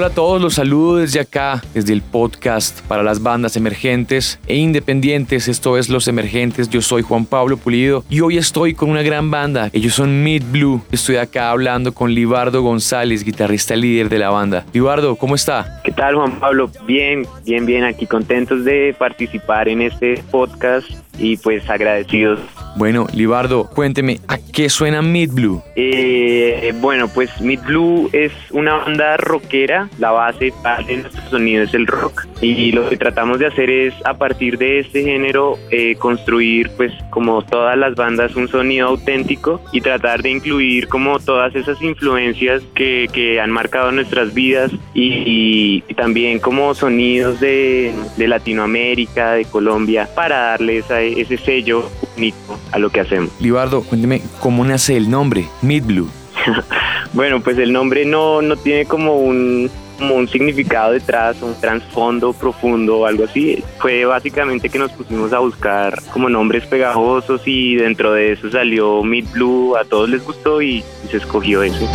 Hola a todos, los saludo desde acá, desde el podcast para las bandas emergentes e independientes. Esto es Los Emergentes. Yo soy Juan Pablo Pulido y hoy estoy con una gran banda. Ellos son Mid Blue. Estoy acá hablando con Libardo González, guitarrista líder de la banda. Libardo, ¿cómo está? ¿Qué tal, Juan Pablo? Bien, bien, bien. Aquí contentos de participar en este podcast y pues agradecidos bueno, Libardo, cuénteme, ¿a qué suena Mid Blue? Eh, bueno, pues Mid Blue es una banda rockera, la base de nuestro sonido es el rock y lo que tratamos de hacer es a partir de este género eh, construir pues como todas las bandas un sonido auténtico y tratar de incluir como todas esas influencias que, que han marcado nuestras vidas y, también como sonidos de, de, Latinoamérica, de Colombia para darles ese sello único a lo que hacemos. Libardo, cuénteme, ¿cómo nace el nombre Mid Blue? bueno, pues el nombre no, no tiene como un, como un significado detrás, un trasfondo profundo o algo así. Fue básicamente que nos pusimos a buscar como nombres pegajosos y dentro de eso salió Mid Blue, a todos les gustó y, y se escogió eso.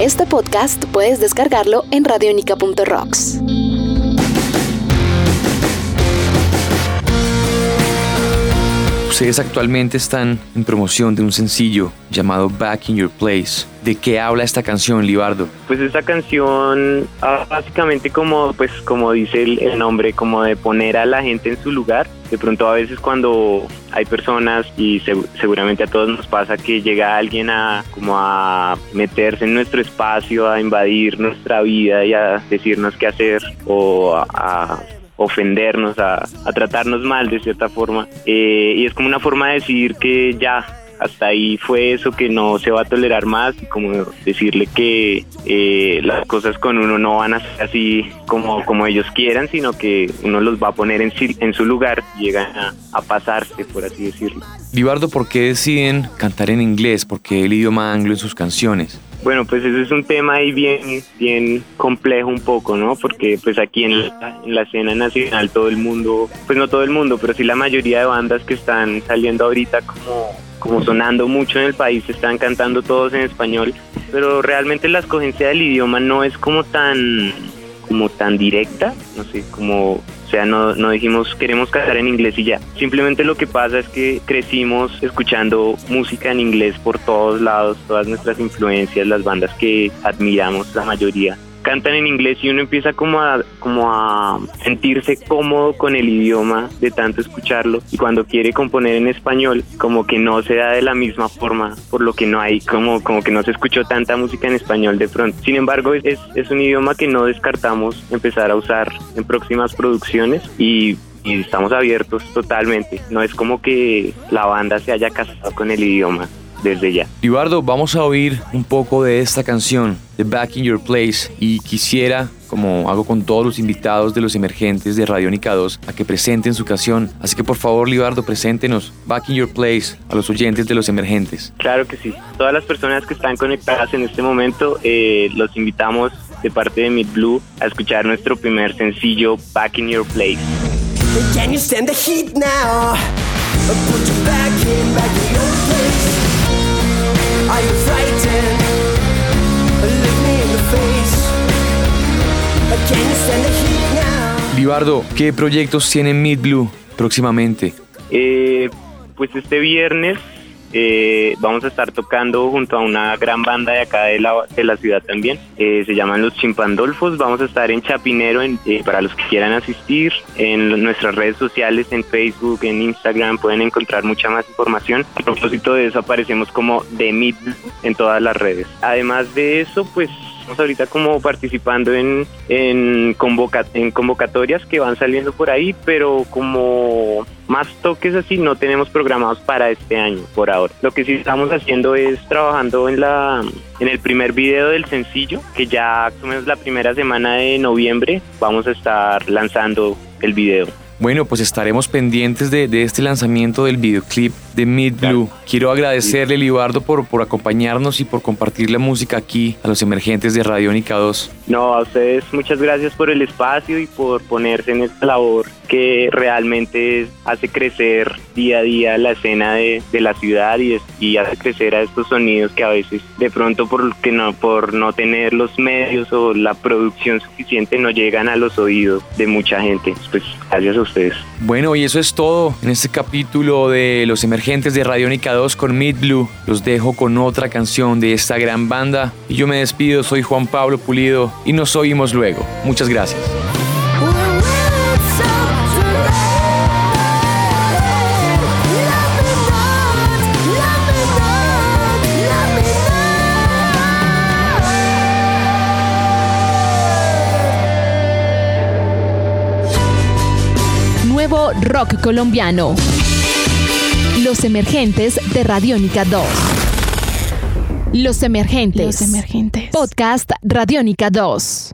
Este podcast puedes descargarlo en radionica.rocks. Ustedes actualmente están en promoción de un sencillo llamado Back in Your Place. ¿De qué habla esta canción, Libardo? Pues esta canción básicamente como pues como dice el, nombre, como de poner a la gente en su lugar. De pronto a veces cuando hay personas y seguramente a todos nos pasa que llega alguien a como a meterse en nuestro espacio, a invadir nuestra vida y a decirnos qué hacer o a ofendernos, a, tratarnos mal de cierta forma. Eh, y es como una forma de decir que ya, hasta ahí fue eso que no se va a tolerar más y como decirle que eh, las cosas con uno no van a ser así como, como ellos quieran, sino que uno los va a poner en, en su lugar llegan a, a, pasarse, por así decirlo. Libardo, ¿por qué deciden cantar en inglés? ¿Por qué el idioma anglo en sus canciones? Bueno, pues ese es un tema ahí bien, bien complejo un poco, ¿no? Porque pues aquí en la, escena nacional todo el mundo, pues no todo el mundo, pero sí la mayoría de bandas que están saliendo ahorita como, como sonando mucho en el país están cantando todos en español, pero realmente la escogencia del idioma no es como tan como tan directa, no sé, como o sea, no, no dijimos queremos cantar en inglés y ya. Simplemente lo que pasa es que crecimos escuchando música en inglés por todos lados, todas nuestras influencias, las bandas que admiramos, la mayoría cantan en inglés y uno empieza como a, como a sentirse cómodo con el idioma de tanto escucharlo y cuando quiere componer en español como que no se da de la misma forma por lo que no hay como, como que no se escuchó tanta música en español de pronto. Sin embargo es, es un idioma que no descartamos empezar a usar en próximas producciones y y estamos abiertos totalmente. No es como que la banda se haya casado con el idioma desde ya. Libardo, vamos a oír un poco de esta canción, de Back in Your Place, y quisiera, como hago con todos los invitados de los emergentes de Radiónica 2, a que presenten su canción. Así que por favor, Libardo, preséntenos Back in Your Place a los oyentes de los emergentes. Claro que sí. Todas las personas que están conectadas en este momento, eh, los invitamos de parte de Mid Blue a escuchar nuestro primer sencillo, Back in Your Place. Can you stand the heat now? Put back in, back in your Libardo, ¿qué proyectos tiene Mid Blue próximamente? Eh, pues este viernes eh, vamos a estar tocando junto a una gran banda de acá de la, de la ciudad también. Eh, se llaman Los Chimpandolfos. Vamos a estar en Chapinero eh, para los que quieran asistir. En nuestras redes sociales, en Facebook, en Instagram, pueden encontrar mucha más información. A propósito de eso, aparecemos como The Mid en todas las redes. Además de eso, pues estamos ahorita como participando en, en, en convocatorias que van saliendo por ahí, pero como más toques así no tenemos programados para este año por ahora. Lo que sí estamos haciendo es trabajando en la en el primer video del sencillo, que ya más o menos la primera semana de noviembre vamos a estar lanzando el video. Bueno, pues estaremos pendientes de, este lanzamiento del videoclip de Mid Blue. Quiero agradecerle, Libardo, por, por acompañarnos y por compartir la música aquí a los emergentes de Radiónica 2. No, a ustedes muchas gracias por el espacio y por ponerse en esta labor que realmente hace crecer día a día la escena de, la ciudad y, y, hace crecer a estos sonidos que a veces de pronto por, que no, por no tener los medios o la producción suficiente no llegan a los oídos de mucha gente. Pues gracias a ustedes. Bueno, y eso es todo en este capítulo de Los Emergentes de Radiónica 2 con Mid Blue. Los dejo con otra canción de esta gran banda y yo me despido, soy Juan Pablo Pulido y nos oímos luego. Muchas gracias. Nuevo rock colombiano. Los emergentes de Radiónica 2. Los emergentes. Los emergentes. Podcast Radiónica 2.